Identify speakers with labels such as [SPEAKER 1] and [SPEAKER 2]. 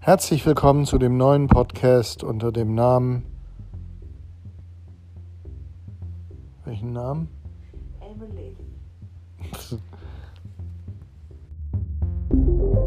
[SPEAKER 1] Herzlich willkommen zu dem neuen Podcast unter dem Namen. Welchen Namen?
[SPEAKER 2] Emily.